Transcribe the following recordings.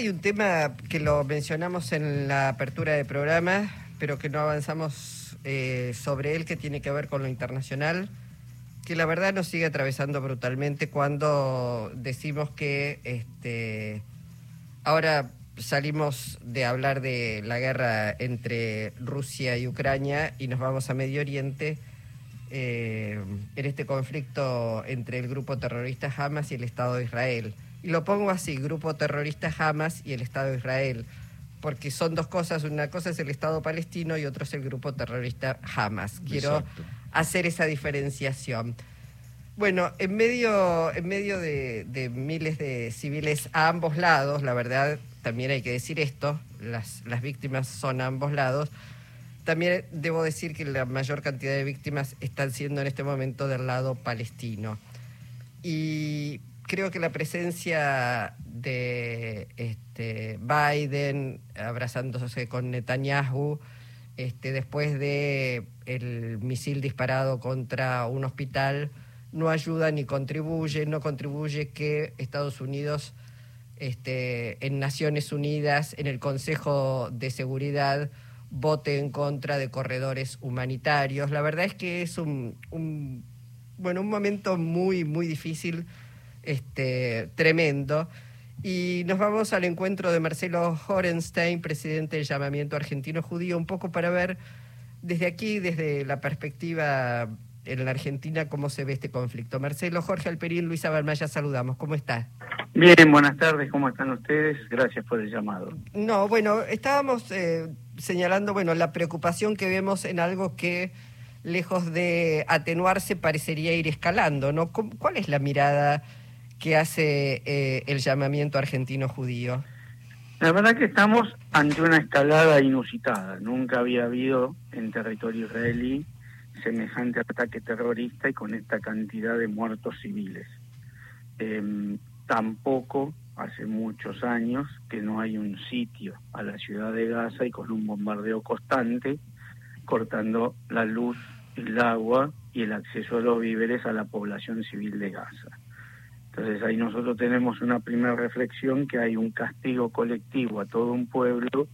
hay un tema que lo mencionamos en la apertura de programa, pero que no avanzamos eh, sobre él, que tiene que ver con lo internacional, que la verdad nos sigue atravesando brutalmente cuando decimos que este, ahora salimos de hablar de la guerra entre Rusia y Ucrania y nos vamos a Medio Oriente eh, en este conflicto entre el grupo terrorista Hamas y el Estado de Israel. Y lo pongo así, grupo terrorista Hamas y el Estado de Israel, porque son dos cosas, una cosa es el Estado palestino y otro es el grupo terrorista Hamas. Quiero hacer esa diferenciación. Bueno, en medio, en medio de, de, miles de civiles a ambos lados, la verdad, también hay que decir esto, las, las víctimas son a ambos lados, también debo decir que la mayor cantidad de víctimas están siendo en este momento del lado palestino. Y creo que la presencia de este, Biden abrazándose con Netanyahu este, después de el misil disparado contra un hospital no ayuda ni contribuye, no contribuye que Estados Unidos este, en Naciones Unidas, en el Consejo de Seguridad, vote en contra de corredores humanitarios. La verdad es que es un, un bueno, un momento muy, muy difícil este, tremendo. Y nos vamos al encuentro de Marcelo Horenstein, presidente del llamamiento argentino judío, un poco para ver desde aquí, desde la perspectiva en la Argentina, cómo se ve este conflicto. Marcelo, Jorge Alperín, Luisa Balmaya, saludamos. ¿Cómo está? Bien, buenas tardes, ¿cómo están ustedes? Gracias por el llamado. No, bueno, estábamos eh, señalando, bueno, la preocupación que vemos en algo que lejos de atenuarse parecería ir escalando, ¿no? ¿Cuál es la mirada que hace eh, el llamamiento argentino judío? La verdad que estamos ante una escalada inusitada. Nunca había habido en territorio israelí semejante ataque terrorista y con esta cantidad de muertos civiles. Em, tampoco hace muchos años que no hay un sitio a la ciudad de Gaza y con un bombardeo constante cortando la luz, el agua y el acceso a los víveres a la población civil de Gaza. Entonces ahí nosotros tenemos una primera reflexión que hay un castigo colectivo a todo un pueblo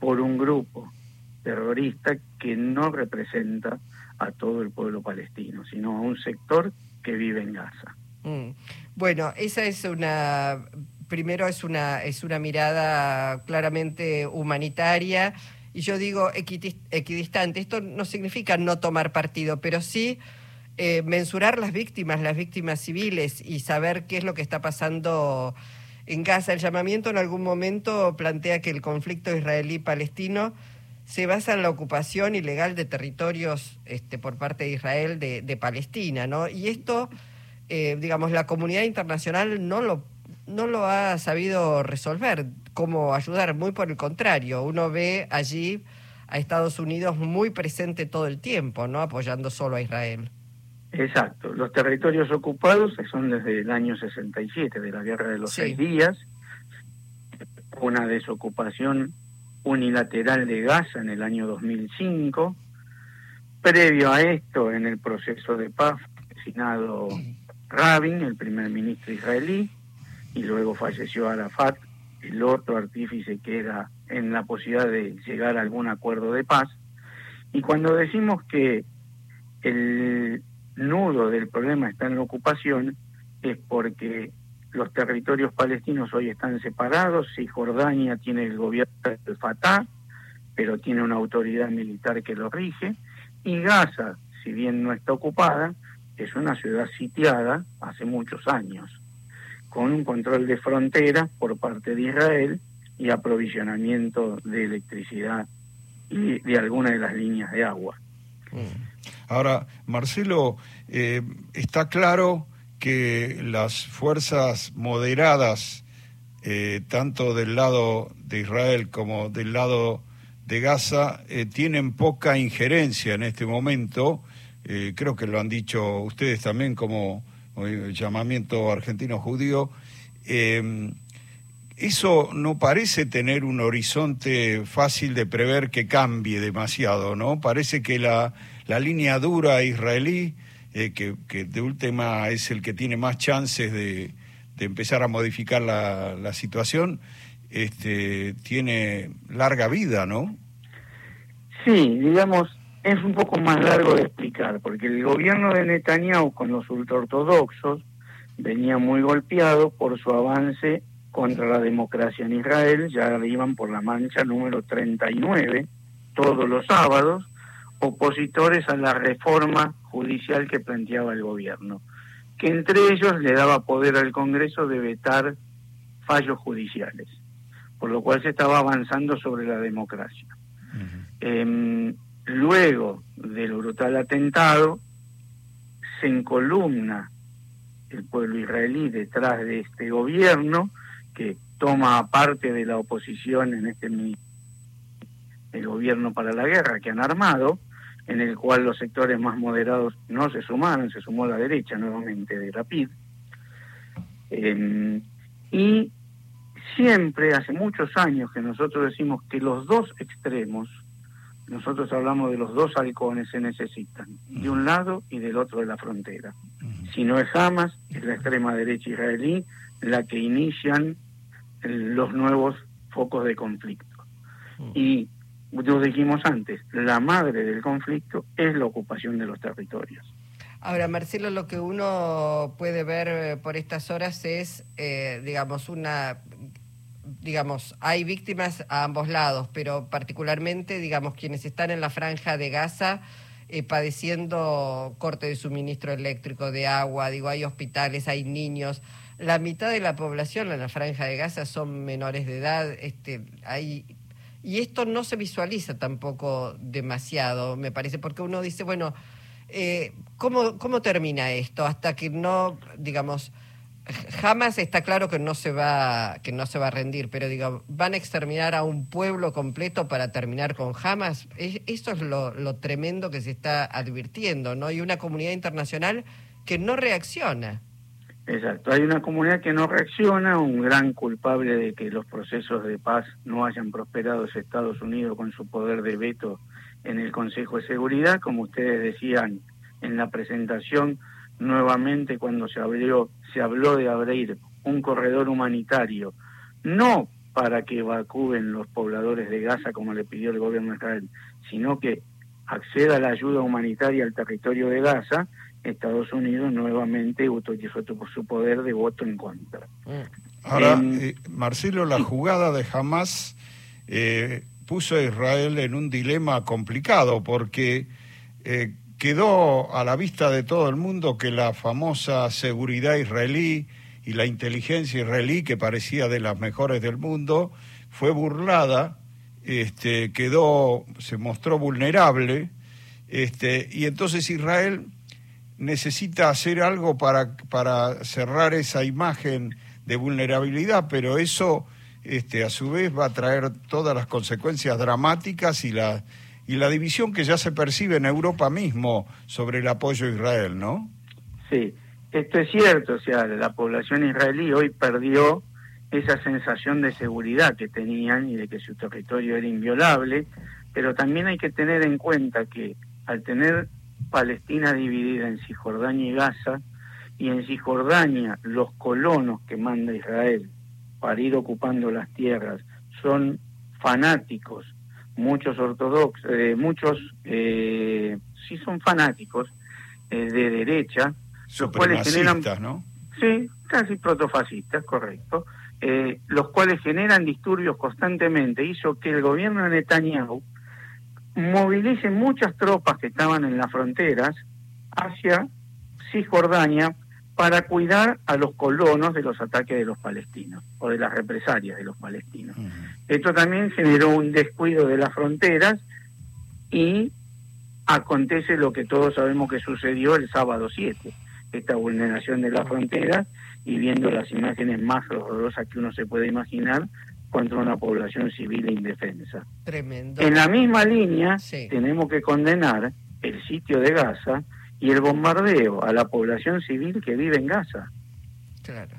por un grupo terrorista que no representa a todo el pueblo palestino, sino a un sector que vive en Gaza. Mm. Bueno, esa es una primero es una es una mirada claramente humanitaria y yo digo equidistante. Esto no significa no tomar partido, pero sí eh, mensurar las víctimas, las víctimas civiles y saber qué es lo que está pasando en Gaza. El llamamiento en algún momento plantea que el conflicto israelí-palestino se basa en la ocupación ilegal de territorios este, por parte de Israel de, Palestina, ¿no? Y esto, eh, digamos, la comunidad internacional no lo, no lo ha sabido resolver, cómo ayudar, muy por el contrario, uno ve allí a Estados Unidos muy presente todo el tiempo, ¿no? Apoyando solo a Israel. Exacto. Los territorios ocupados son desde el año 67, de la Guerra de los Seis Días, una desocupación unilateral de Gaza en el año 2005. Previo a esto, en el proceso de paz, asesinado Rabin, el primer ministro israelí, y luego falleció Arafat, el otro artífice que era en la posibilidad de llegar a algún acuerdo de paz. Y cuando decimos que el nudo del problema está en la ocupación es porque los territorios palestinos hoy están separados, y Jordania tiene el gobierno del Fatah, pero tiene una autoridad militar que lo rige, y Gaza, si bien no está ocupada, es una ciudad sitiada hace muchos años, con un control de frontera por parte de Israel y aprovisionamiento de electricidad y de algunas de las líneas de agua. Mm. Ahora, Marcelo, eh, está claro que las fuerzas moderadas, eh, tanto del lado de Israel como del lado de Gaza, eh, tienen poca injerencia en este momento. creo que lo han dicho ustedes también como llamamiento argentino judío. Eso no parece tener un horizonte fácil de prever que cambie demasiado, ¿no? Parece que la la línea dura israelí, eh, que, de última es el que tiene más chances de, empezar a modificar la, situación, este, tiene larga vida, ¿no? Sí, digamos, es un poco más largo de explicar, porque el gobierno de Netanyahu con los ultraortodoxos venía muy golpeado por su avance contra la democracia en Israel, ya iban por la mancha número 39 todos los sábados, opositores a la reforma judicial que planteaba el gobierno, que entre ellos le daba poder al Congreso de vetar fallos judiciales, por lo cual se estaba avanzando sobre la democracia. Em, luego del brutal atentado, se encolumna el pueblo israelí detrás de este gobierno que toma parte de la oposición en este el gobierno para la guerra que han armado, en el cual los sectores más moderados no se sumaron, se sumó la derecha nuevamente de Rapid. Em, y siempre, hace muchos años que nosotros decimos que los dos extremos, nosotros hablamos de los dos halcones, se necesitan, de un lado y del otro de la frontera. Si no es Hamas, es la extrema derecha israelí la que inician los nuevos focos de conflicto. Y lo dijimos antes, la madre del conflicto es la ocupación de los territorios. Ahora, Marcelo, lo que uno puede ver eh, por estas horas es, eh, digamos, una, digamos, hay víctimas a ambos lados, pero particularmente, digamos, quienes están en la franja de Gaza eh, padeciendo corte de suministro eléctrico, de agua, digo, hay hospitales, hay niños. La mitad de la población en la franja de Gaza son menores de edad, este, hay y esto no se visualiza tampoco demasiado, me parece, porque uno dice, bueno, eh, ¿cómo, ¿cómo termina esto? Hasta que no, digamos, jamás está claro que no se va que no se va a rendir, pero digo, van a exterminar a un pueblo completo para terminar con Hamas. Eso es lo, lo, tremendo que se está advirtiendo, ¿no? Y una comunidad internacional que no reacciona. Exacto, hay una comunidad que no reacciona, un gran culpable de que los procesos de paz no hayan prosperado es Estados Unidos con su poder de veto en el Consejo de Seguridad, como ustedes decían en la presentación, nuevamente cuando se abrió, se habló de abrir un corredor humanitario, no para que evacúen los pobladores de Gaza como le pidió el gobierno de Israel, sino que acceda la ayuda humanitaria al territorio de Gaza, Estados Unidos nuevamente utilizó su poder de voto en contra. Ahora, eh, Marcelo, la jugada de Hamas eh, puso a Israel en un dilema complicado porque eh, quedó a la vista de todo el mundo que la famosa seguridad israelí y la inteligencia israelí, que parecía de las mejores del mundo, fue burlada, este, quedó, se mostró vulnerable, este, y entonces Israel necesita hacer algo para, para cerrar esa imagen de vulnerabilidad, pero eso este, a su vez va a traer todas las consecuencias dramáticas y la, y la división que ya se percibe en Europa mismo sobre el apoyo a Israel, ¿no? Sí, esto es cierto, o sea, la población israelí hoy perdió esa sensación de seguridad que tenían y de que su territorio era inviolable, pero también hay que tener en cuenta que al tener Palestina dividida en Cisjordania y Gaza, y en Cisjordania los colonos que manda Israel para ir ocupando las tierras son fanáticos, muchos ortodoxos, eh, muchos eh, sí son fanáticos eh, de derecha, los cuales generan, ¿no? Sí, casi protofascistas, correcto, eh, los cuales generan disturbios constantemente, hizo que el gobierno de Netanyahu movilice muchas tropas que estaban en las fronteras hacia Cisjordania para cuidar a los colonos de los ataques de los palestinos o de las represalias de los palestinos. Esto también generó un descuido de las fronteras y acontece lo que todos sabemos que sucedió el sábado 7, esta vulneración de las fronteras y viendo las imágenes más horrorosas que uno se puede imaginar contra una población civil e indefensa. Tremendo. En la misma línea tenemos que condenar el sitio de Gaza y el bombardeo a la población civil que vive en Gaza. Claro.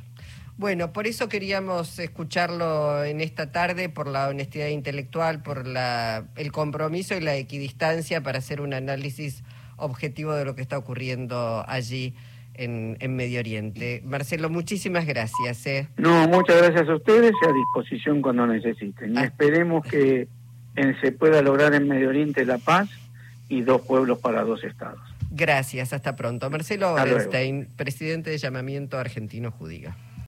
Bueno, por eso queríamos escucharlo en esta tarde, por la honestidad intelectual, por la, el compromiso y la equidistancia para hacer un análisis objetivo de lo que está ocurriendo allí en, en Medio Oriente. Marcelo, muchísimas gracias. ¿eh? No, muchas gracias a ustedes y a disposición cuando necesiten. Y Ah. esperemos que en- se pueda lograr en Medio Oriente la paz y dos pueblos para dos estados. Gracias, hasta pronto. Marcelo. Orenstein, presidente de Llamamiento Argentino Judío.